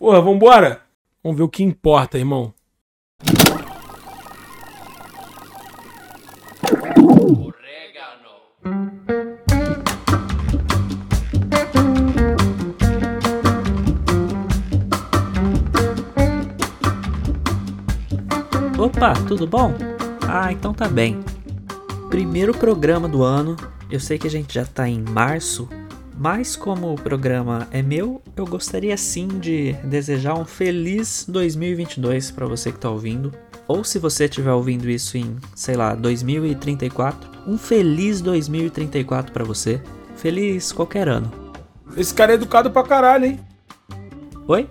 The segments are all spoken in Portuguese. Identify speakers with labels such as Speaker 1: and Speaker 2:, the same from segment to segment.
Speaker 1: Porra, vambora? Vamos ver o que importa, irmão.
Speaker 2: Opa, tudo bom? Ah, então tá bem. Primeiro programa do ano. Eu sei que a gente já tá em março, mas como o programa é meu, eu gostaria sim de desejar um feliz 2022 para você que tá ouvindo. Ou se você estiver ouvindo isso em, sei lá, 2034, um feliz 2034 para você. Feliz qualquer ano.
Speaker 1: Esse cara é educado pra caralho, hein?
Speaker 2: Oi?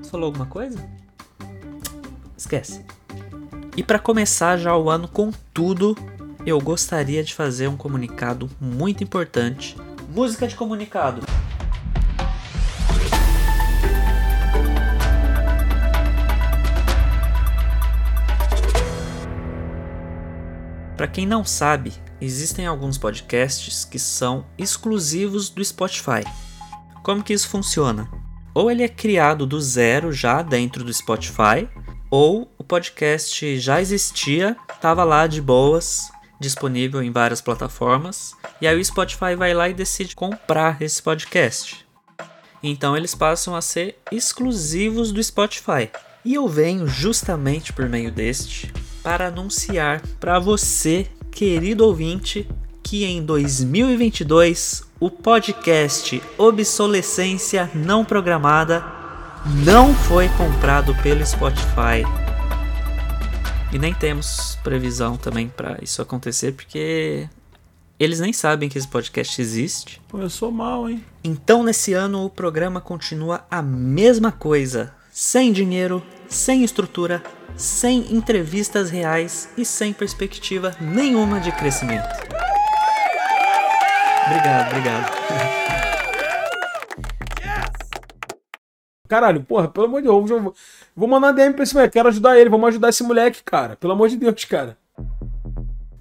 Speaker 2: Você falou alguma coisa? Esquece. E para começar já o ano com tudo, eu gostaria de fazer um comunicado muito importante. Música de comunicado. Para quem não sabe, existem alguns podcasts que são exclusivos do Spotify. Como que isso funciona? Ou ele é criado do zero já dentro do Spotify, ou o podcast já existia, estava lá de boas, disponível em várias plataformas, e aí o Spotify vai lá e decide comprar esse podcast. Então eles passam a ser exclusivos do Spotify. E eu venho justamente por meio deste para anunciar para você, querido ouvinte, que em 2022 o podcast Obsolescência Não Programada não foi comprado pelo Spotify. E nem temos previsão também para isso acontecer, porque eles nem sabem que esse podcast existe.
Speaker 1: Sou mal, hein?
Speaker 2: Então, nesse ano, o programa continua a mesma coisa: sem dinheiro, sem estrutura, sem entrevistas reais e sem perspectiva nenhuma de crescimento. Obrigado, obrigado.
Speaker 1: Caralho, porra, pelo amor de Deus, eu vou, vou mandar DM pra esse moleque, quero ajudar ele, vamos ajudar esse moleque, cara. Pelo amor de Deus, cara.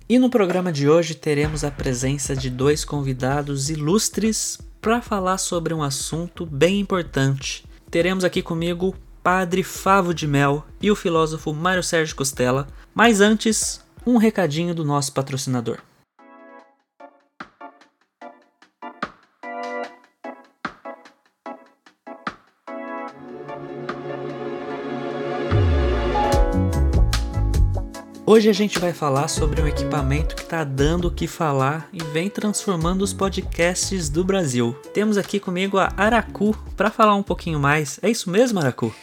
Speaker 2: E no programa de hoje teremos a presença de dois convidados ilustres para falar sobre um assunto bem importante. Teremos aqui comigo Padre Favo de Mel e o filósofo Mário Sérgio Costela. Mas antes, um recadinho do nosso patrocinador. Hoje a gente vai falar sobre um equipamento que está dando o que falar e vem transformando os podcasts do Brasil. Temos aqui comigo a Aracu para falar um pouquinho mais. É isso mesmo, Aracu?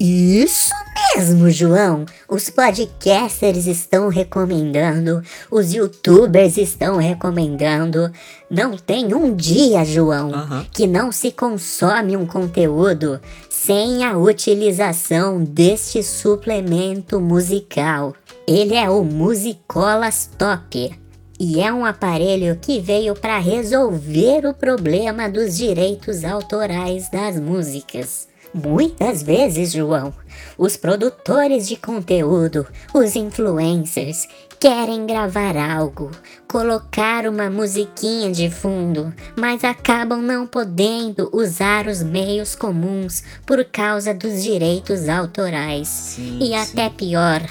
Speaker 3: Isso mesmo, João. Os podcasters estão recomendando, os youtubers estão recomendando. Não tem um dia, João,
Speaker 2: Aham.
Speaker 3: que não se consome um conteúdo sem a utilização deste suplemento musical. Ele é o Musicolas Top. E é um aparelho que veio para resolver o problema dos direitos autorais das músicas. Muitas vezes, João, os produtores de conteúdo, os influencers, querem gravar algo, colocar uma musiquinha de fundo, mas acabam não podendo usar os meios comuns por causa dos direitos autorais.
Speaker 2: Sim,
Speaker 3: e
Speaker 2: sim.
Speaker 3: até pior,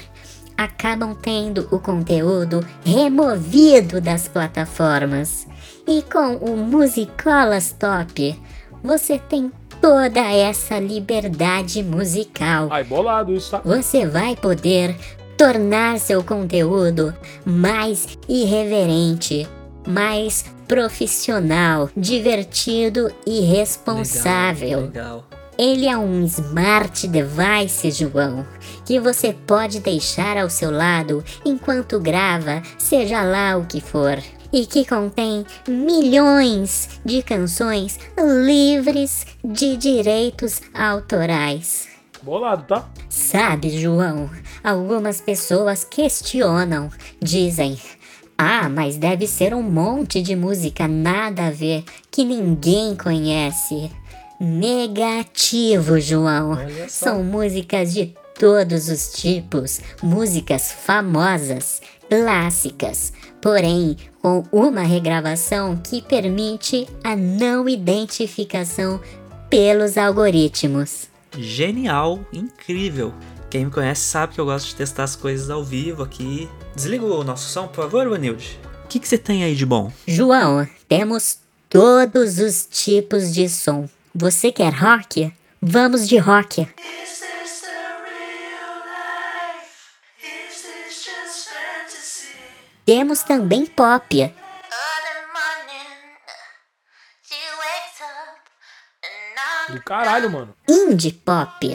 Speaker 3: acabam tendo o conteúdo removido das plataformas. E com o Musicolas Top, você tem toda essa liberdade musical.
Speaker 1: Ai, bolado isso, tá?
Speaker 3: Você vai poder tornar seu conteúdo mais irreverente, mais profissional, divertido e responsável.
Speaker 2: Legal.
Speaker 3: Ele é um smart device, João, que você pode deixar ao seu lado enquanto grava, seja lá o que for. E que contém milhões de canções livres de direitos autorais.
Speaker 1: Bolado, tá?
Speaker 3: Sabe, João, algumas pessoas questionam, dizem. Ah, mas deve ser um monte de música nada a ver que ninguém conhece. Negativo, João. São músicas de todos os tipos, músicas famosas, clássicas, porém com uma regravação que permite a não identificação pelos algoritmos.
Speaker 2: Genial, incrível. Quem me conhece sabe que eu gosto de testar as coisas ao vivo aqui. Desliga o nosso som, por favor, Vanilde. O que você tem aí de bom?
Speaker 3: João, temos todos os tipos de som. Você quer rock? Vamos de rock. Temos também pop.
Speaker 1: Do caralho, mano.
Speaker 3: Indie pop.
Speaker 4: Oh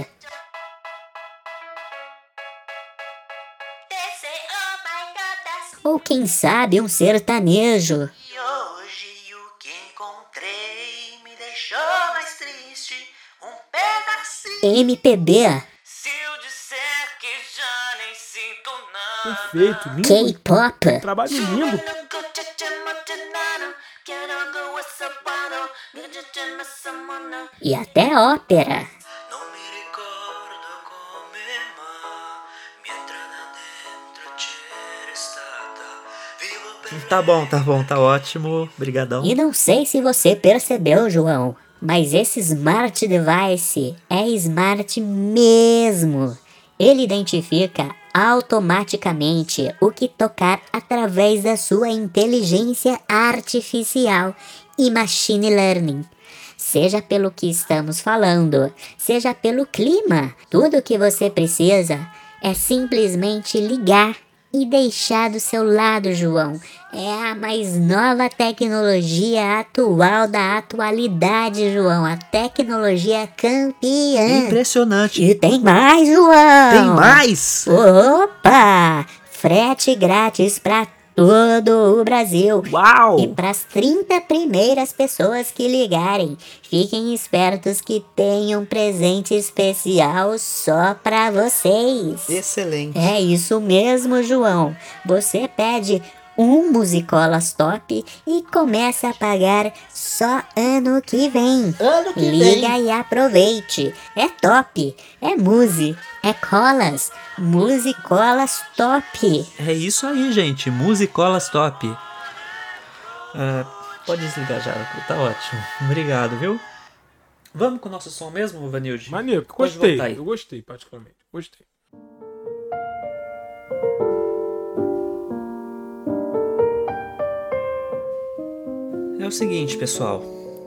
Speaker 4: my god, that's
Speaker 3: Ou quem sabe um sertanejo.
Speaker 4: Nada.
Speaker 1: Perfeito, lindo.
Speaker 3: K-pop.
Speaker 1: Trabalho lindo.
Speaker 3: E até ópera.
Speaker 4: Vivo per
Speaker 2: Tá bom, tá bom, tá ótimo. Brigadão.
Speaker 3: E não sei se você percebeu, João, mas esse smart device é smart mesmo. Ele identifica automaticamente o que tocar através da sua inteligência artificial e machine learning. Seja pelo que estamos falando, seja pelo clima, tudo o que você precisa é simplesmente ligar e deixar do seu lado, João. É a mais nova tecnologia atual da atualidade, João. A tecnologia campeã.
Speaker 2: Impressionante.
Speaker 3: E tem mais, João.
Speaker 2: Tem mais?
Speaker 3: Opa! Frete grátis para todo o Brasil.
Speaker 2: Uau!
Speaker 3: E para as 30 primeiras pessoas que ligarem, fiquem espertos que tem um presente especial só para vocês.
Speaker 2: Excelente.
Speaker 3: É isso mesmo, João. Você pede um Musicolas Top e começa a pagar só ano que vem.
Speaker 2: Ano que
Speaker 3: Liga
Speaker 2: vem.
Speaker 3: e aproveite. É top, é muse, é colas. Musicolas Top.
Speaker 2: É isso aí, gente. Musicolas top. Ah, pode desligar já, tá ótimo. Obrigado, viu? Vamos com o nosso som mesmo, Vanilde?
Speaker 1: Maneiro, gostei. Eu gostei, particularmente. Gostei.
Speaker 2: É o seguinte, pessoal.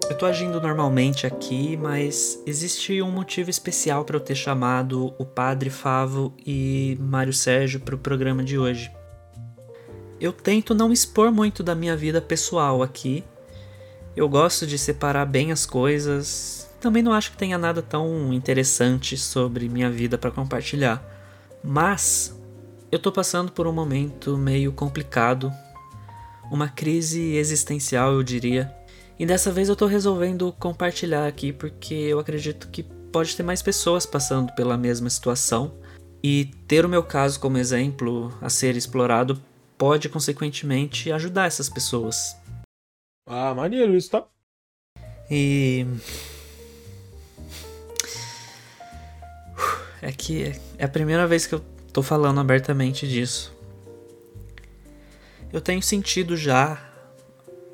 Speaker 2: Eu tô agindo normalmente aqui, mas existe um motivo especial para eu ter chamado o Padre Favo e Mário Sérgio pro programa de hoje. Eu tento não expor muito da minha vida pessoal aqui. Eu gosto de separar bem as coisas. Também não acho que tenha nada tão interessante sobre minha vida para compartilhar. Mas eu tô passando por um momento meio complicado uma crise existencial, eu diria. E dessa vez eu tô resolvendo compartilhar aqui porque eu acredito que pode ter mais pessoas passando pela mesma situação e ter o meu caso como exemplo a ser explorado pode consequentemente ajudar essas pessoas.
Speaker 1: Ah, maneiro isso, tá?
Speaker 2: E é que é a primeira vez que eu tô falando abertamente disso. Eu tenho sentido já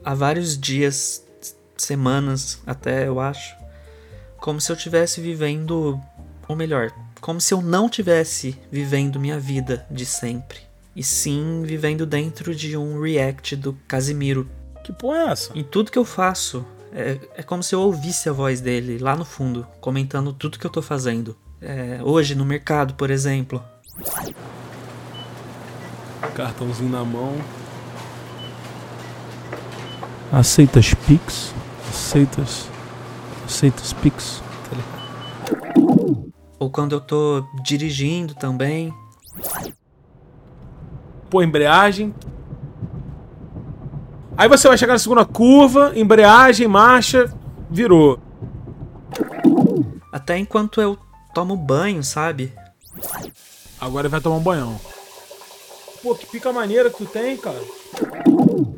Speaker 2: há vários dias, semanas até, eu acho, como se eu estivesse vivendo, ou melhor, como se eu não tivesse vivendo minha vida de sempre, e sim vivendo dentro de um react do Casimiro.
Speaker 1: Que porra é essa?
Speaker 2: Em tudo que eu faço, é, é como se eu ouvisse a voz dele lá no fundo, comentando tudo que eu tô fazendo. É, hoje no mercado, por exemplo.
Speaker 1: Cartãozinho na mão.
Speaker 5: Aceitas Pix? Aceitas. Aceitas Pix? Tá ligado?
Speaker 2: Ou quando eu tô dirigindo também.
Speaker 1: Pô, embreagem. Aí você vai chegar na segunda curva, embreagem, marcha, virou.
Speaker 2: Até enquanto eu tomo banho, sabe?
Speaker 1: Agora ele vai tomar um banhão. Pô, que pica maneira que tu tem, cara.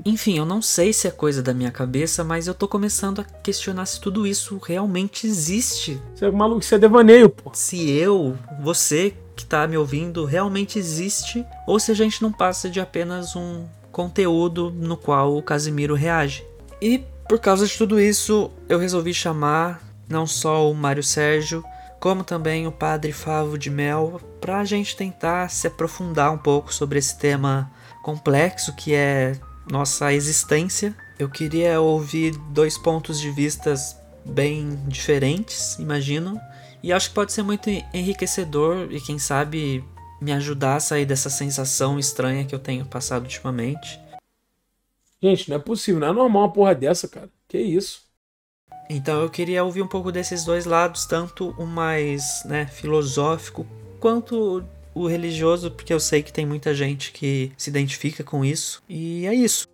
Speaker 2: Enfim, eu não sei se é coisa da minha cabeça, mas eu tô começando a questionar se tudo isso realmente existe.
Speaker 1: Você é maluco, isso é devaneio, pô.
Speaker 2: Se eu, você que tá me ouvindo, realmente existe, ou se a gente não passa de apenas um conteúdo no qual o Casimiro reage. E por causa de tudo isso, eu resolvi chamar não só o Mário Sérgio, como também o Padre Favo de Mel, para a gente tentar se aprofundar um pouco sobre esse tema complexo que é nossa existência. Eu queria ouvir dois pontos de vistas bem diferentes, imagino, e acho que pode ser muito enriquecedor e quem sabe me ajudar a sair dessa sensação estranha que eu tenho passado ultimamente.
Speaker 1: Gente, não é possível, não é normal uma porra dessa, cara. Que isso?
Speaker 2: Então eu queria ouvir um pouco desses dois lados, tanto o mais né, filosófico quanto o religioso, porque eu sei que tem muita gente que se identifica com isso. E é isso.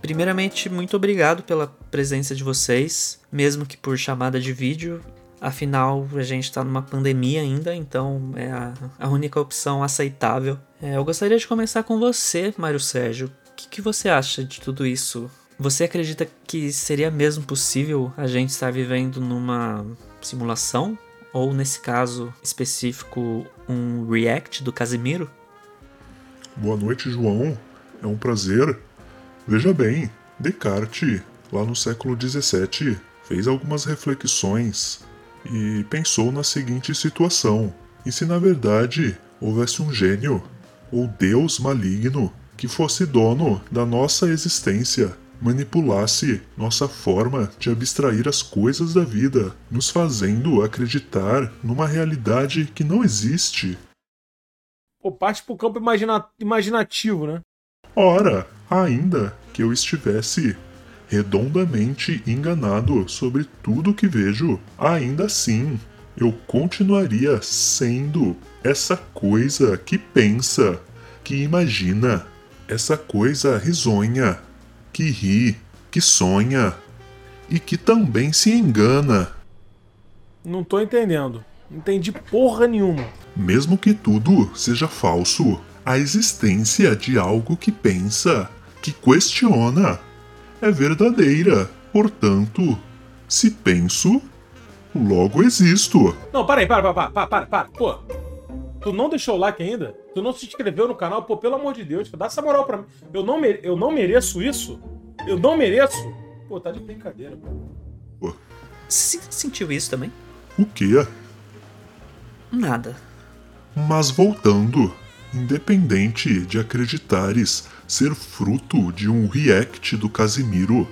Speaker 2: Primeiramente, muito obrigado pela presença de vocês, mesmo que por chamada de vídeo. Afinal, a gente está numa pandemia ainda, então é a, a única opção aceitável. É, eu gostaria de começar com você, Mário Sérgio. O que, que você acha de tudo isso? Você acredita que seria mesmo possível a gente estar vivendo numa simulação? Ou, nesse caso específico, um react do Casimiro?
Speaker 6: Boa noite, João. É um prazer. Veja bem, Descartes, lá no século XVII, fez algumas reflexões e pensou na seguinte situação: e se na verdade houvesse um gênio ou Deus maligno que fosse dono da nossa existência, manipulasse nossa forma de abstrair as coisas da vida, nos fazendo acreditar numa realidade que não existe?
Speaker 1: Pô, parte pro campo imagina imaginativo, né?
Speaker 6: Ora, ainda que eu estivesse redondamente enganado sobre tudo que vejo, ainda assim eu continuaria sendo essa coisa que pensa, que imagina, essa coisa risonha, que ri, que sonha e que também se engana.
Speaker 1: Não tô entendendo. Não entendi porra nenhuma.
Speaker 6: Mesmo que tudo seja falso, a existência de algo que pensa, que questiona, é verdadeira. Portanto, se penso, logo existo.
Speaker 1: Não, para aí, para, para, para, para, para. Pô, tu não deixou o like ainda? Tu não se inscreveu no canal? Pô, pelo amor de Deus, dá essa moral pra mim. Eu não, mere... eu não mereço isso? Eu não mereço? Pô, tá de brincadeira, pô.
Speaker 2: Se sentiu isso também?
Speaker 6: O quê?
Speaker 2: Nada.
Speaker 6: Mas voltando, independente de acreditares ser fruto de um react do Casimiro.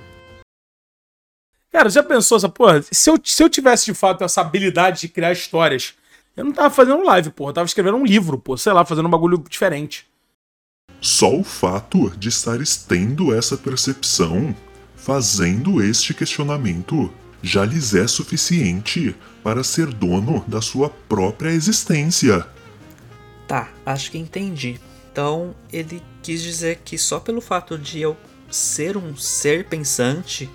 Speaker 1: Cara, já pensou essa porra? Se eu, se eu tivesse de fato essa habilidade de criar histórias, eu não tava fazendo live, porra. Eu tava escrevendo um livro, pô. Sei lá, fazendo um bagulho diferente.
Speaker 6: Só o fato de estar tendo essa percepção, fazendo este questionamento, já lhes é suficiente para ser dono da sua própria existência.
Speaker 2: Tá, acho que entendi. Então ele quis dizer que só pelo fato de eu ser um ser pensante,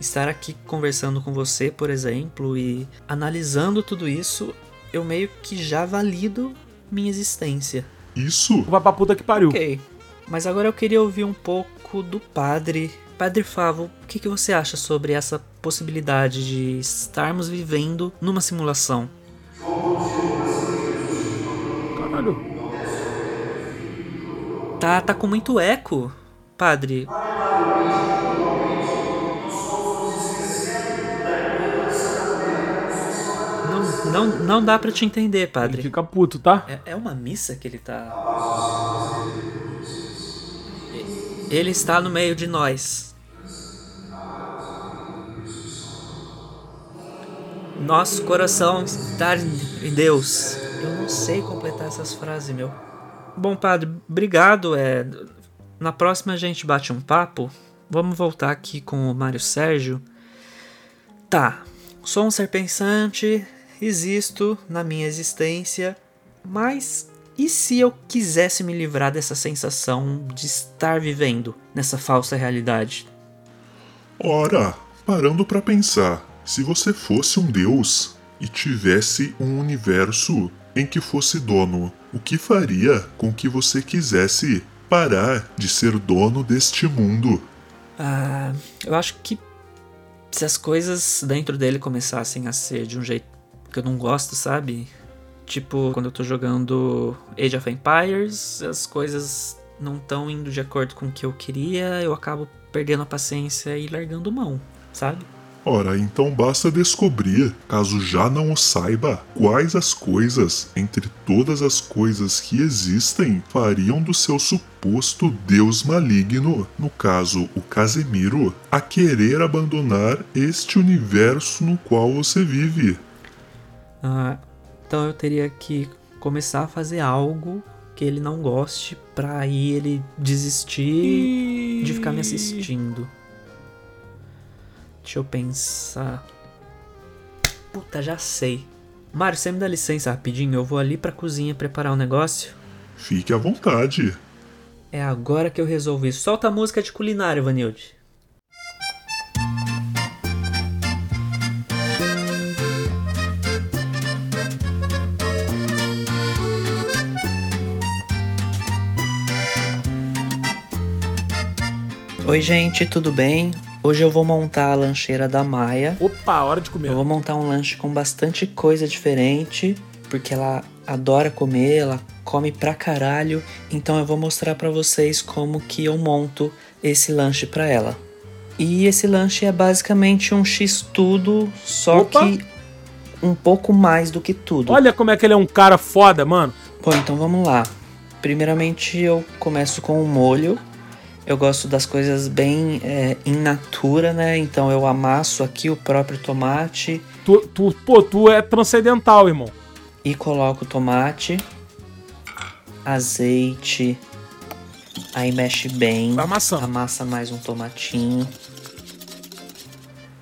Speaker 2: estar aqui conversando com você, por exemplo, e analisando tudo isso, eu meio que já valido minha existência.
Speaker 6: Isso?
Speaker 1: Vai pra puta que pariu.
Speaker 2: Ok, mas agora eu queria ouvir um pouco do padre. Padre Favo, o que, que você acha sobre essa possibilidade de estarmos vivendo numa simulação?
Speaker 1: Caralho.
Speaker 2: Tá, tá com muito eco, padre. Não, não, dá pra te entender,
Speaker 1: Ele
Speaker 2: padre.
Speaker 1: fica puto, tá?
Speaker 2: É, é uma missa que ele tá. Ele está no meio de nós. Nosso coração está em Deus. Eu não sei completar essas frases, meu. Bom, padre, obrigado. É, na próxima a gente bate um papo. Vamos voltar aqui com o Mário Sérgio. Tá, sou um ser pensante, existo na minha existência, mas e se eu quisesse me livrar dessa sensação de estar vivendo nessa falsa realidade?
Speaker 6: Ora, parando pra pensar, se você fosse um deus e tivesse um universo em que fosse dono, o que faria com que você quisesse parar de ser dono deste mundo?
Speaker 2: Ah, eu acho que se as coisas dentro dele começassem a ser de um jeito que eu não gosto, sabe? Tipo, quando eu tô jogando Age of Empires, as coisas não estão indo de acordo com o que eu queria, eu acabo perdendo a paciência e largando mão, sabe?
Speaker 6: Ora, então basta descobrir, caso já não o saiba, quais as coisas, entre todas as coisas que existem, fariam do seu suposto Deus maligno, no caso o Casemiro, a querer abandonar este universo no qual você vive.
Speaker 2: Ah, então eu teria que começar a fazer algo que ele não goste pra aí ele desistir de ficar me assistindo. Deixa eu pensar. Puta, já sei. Mário, você me dá licença rapidinho? Eu vou ali pra cozinha preparar um negócio.
Speaker 6: Fique à vontade.
Speaker 2: É agora que eu resolvo isso. Solta a música de culinária, Vanilde. Oi, gente, tudo bem? Hoje eu vou montar a lancheira da Maia.
Speaker 1: Opa, hora de comer.
Speaker 2: Eu vou montar um lanche com bastante coisa diferente, porque ela adora comer, ela come pra caralho. Então eu vou mostrar pra vocês como que eu monto esse lanche pra ela. E esse lanche é basicamente um X-tudo, só
Speaker 1: Opa!
Speaker 2: que um pouco mais do que tudo.
Speaker 1: Olha como é que ele é um cara foda, mano.
Speaker 2: Bom, então vamos lá. Primeiramente eu começo com o molho. Eu gosto das coisas bem é, in natura, né? Então eu amasso aqui o próprio tomate
Speaker 1: Tu, tu, pô, tu é transcendental, irmão.
Speaker 2: e coloco o tomate, azeite, aí mexe bem,
Speaker 1: amassando.
Speaker 2: amassa mais um tomatinho.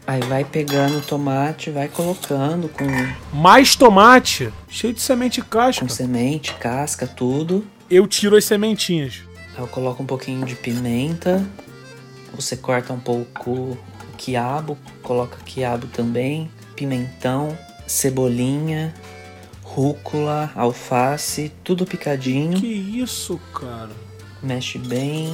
Speaker 2: Aí vai pegando o tomate, vai colocando com,
Speaker 1: Mais tomate, cheio de semente e casca.
Speaker 2: com semente, casca, tudo.
Speaker 1: Eu tiro as sementinhas.
Speaker 2: Eu coloco um pouquinho de pimenta. Você corta um pouco o quiabo, coloca quiabo também, pimentão, cebolinha, rúcula, alface, tudo picadinho.
Speaker 1: Que isso, cara?
Speaker 2: Mexe bem.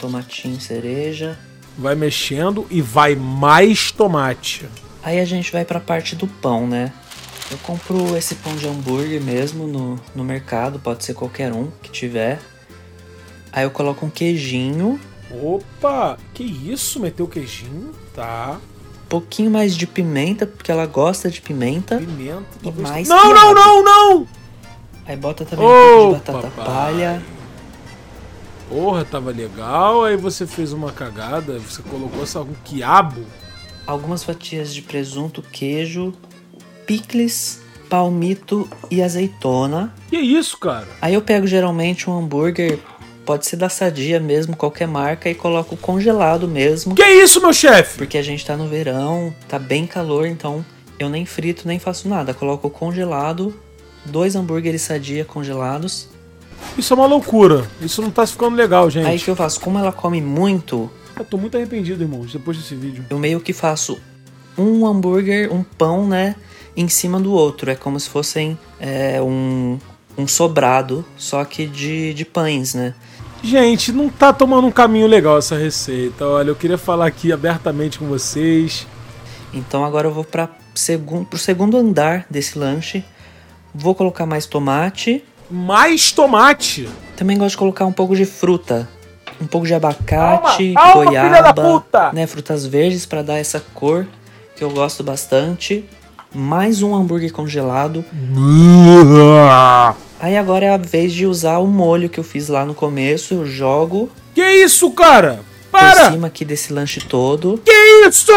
Speaker 2: Tomatinho cereja.
Speaker 1: Vai mexendo e vai mais tomate.
Speaker 2: Aí a gente vai pra parte do pão, né? Eu compro esse pão de hambúrguer mesmo no, no mercado, pode ser qualquer um que tiver. Aí eu coloco um queijinho,
Speaker 1: Opa, que isso? Meteu queijinho? Tá.
Speaker 2: pouquinho mais de pimenta, porque ela gosta de pimenta.
Speaker 1: Pimenta.
Speaker 2: E mais
Speaker 1: Não, não, não, não!
Speaker 2: Aí bota também um pouco de batata
Speaker 1: papai.
Speaker 2: palha.
Speaker 1: Porra, tava legal. Aí você fez uma cagada. Você colocou essa, um quiabo.
Speaker 2: Algumas fatias de presunto, queijo, picles, palmito e azeitona.
Speaker 1: Que isso, cara?
Speaker 2: Aí eu pego geralmente um hambúrguer, pode ser da Sadia mesmo, qualquer marca, e coloco congelado mesmo.
Speaker 1: Que isso, meu chefe?
Speaker 2: Porque a gente tá no verão, tá bem calor, então eu nem frito, nem faço nada. Coloco congelado, dois hambúrgueres Sadia congelados.
Speaker 1: Isso é uma loucura. Isso não tá ficando legal, gente.
Speaker 2: Aí que eu faço, como ela come muito,
Speaker 1: Eu tô muito arrependido, irmão, depois desse vídeo.
Speaker 2: eu meio que faço um hambúrguer, um pão, né, em cima do outro. É como se fossem é, um, um sobrado, só que de, de pães, né?
Speaker 1: Gente, não tá tomando um caminho legal essa receita. Olha, eu queria falar aqui abertamente com vocês.
Speaker 2: Então agora eu vou para segun, pro segundo andar desse lanche. Vou colocar mais tomate.
Speaker 1: Mais tomate.
Speaker 2: Também gosto de colocar um pouco de fruta. Um pouco de abacate,
Speaker 1: Calma, calma,
Speaker 2: goiaba, né, frutas verdes para dar essa cor que eu gosto bastante. Mais um hambúrguer congelado. Aí agora é a vez de usar o molho que eu fiz lá no começo. Eu jogo
Speaker 1: Que isso, cara?
Speaker 2: por
Speaker 1: Para!
Speaker 2: cima aqui desse lanche todo.
Speaker 1: Que isso?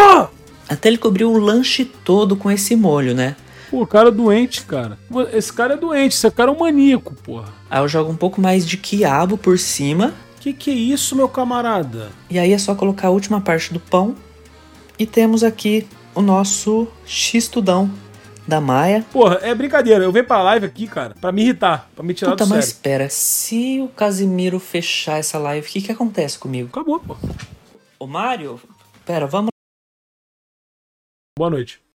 Speaker 2: Até ele cobrir o lanche todo com esse molho, né?
Speaker 1: Pô, cara é doente, cara. Esse cara é doente, esse cara é um maníaco, porra.
Speaker 2: Aí eu jogo um pouco mais de quiabo por cima.
Speaker 1: Que que é isso, meu camarada?
Speaker 2: E aí é só colocar a última parte do pão. E temos aqui o nosso X-tudão da Maia.
Speaker 1: Porra, é brincadeira. Eu venho pra live aqui, cara, pra me irritar, pra me tirar
Speaker 2: Puta,
Speaker 1: do
Speaker 2: mas
Speaker 1: sério.
Speaker 2: espera, se o Casimiro fechar essa live, o que que acontece comigo?
Speaker 1: Acabou, pô.
Speaker 2: Ô Mário, pera, vamos
Speaker 1: Boa noite.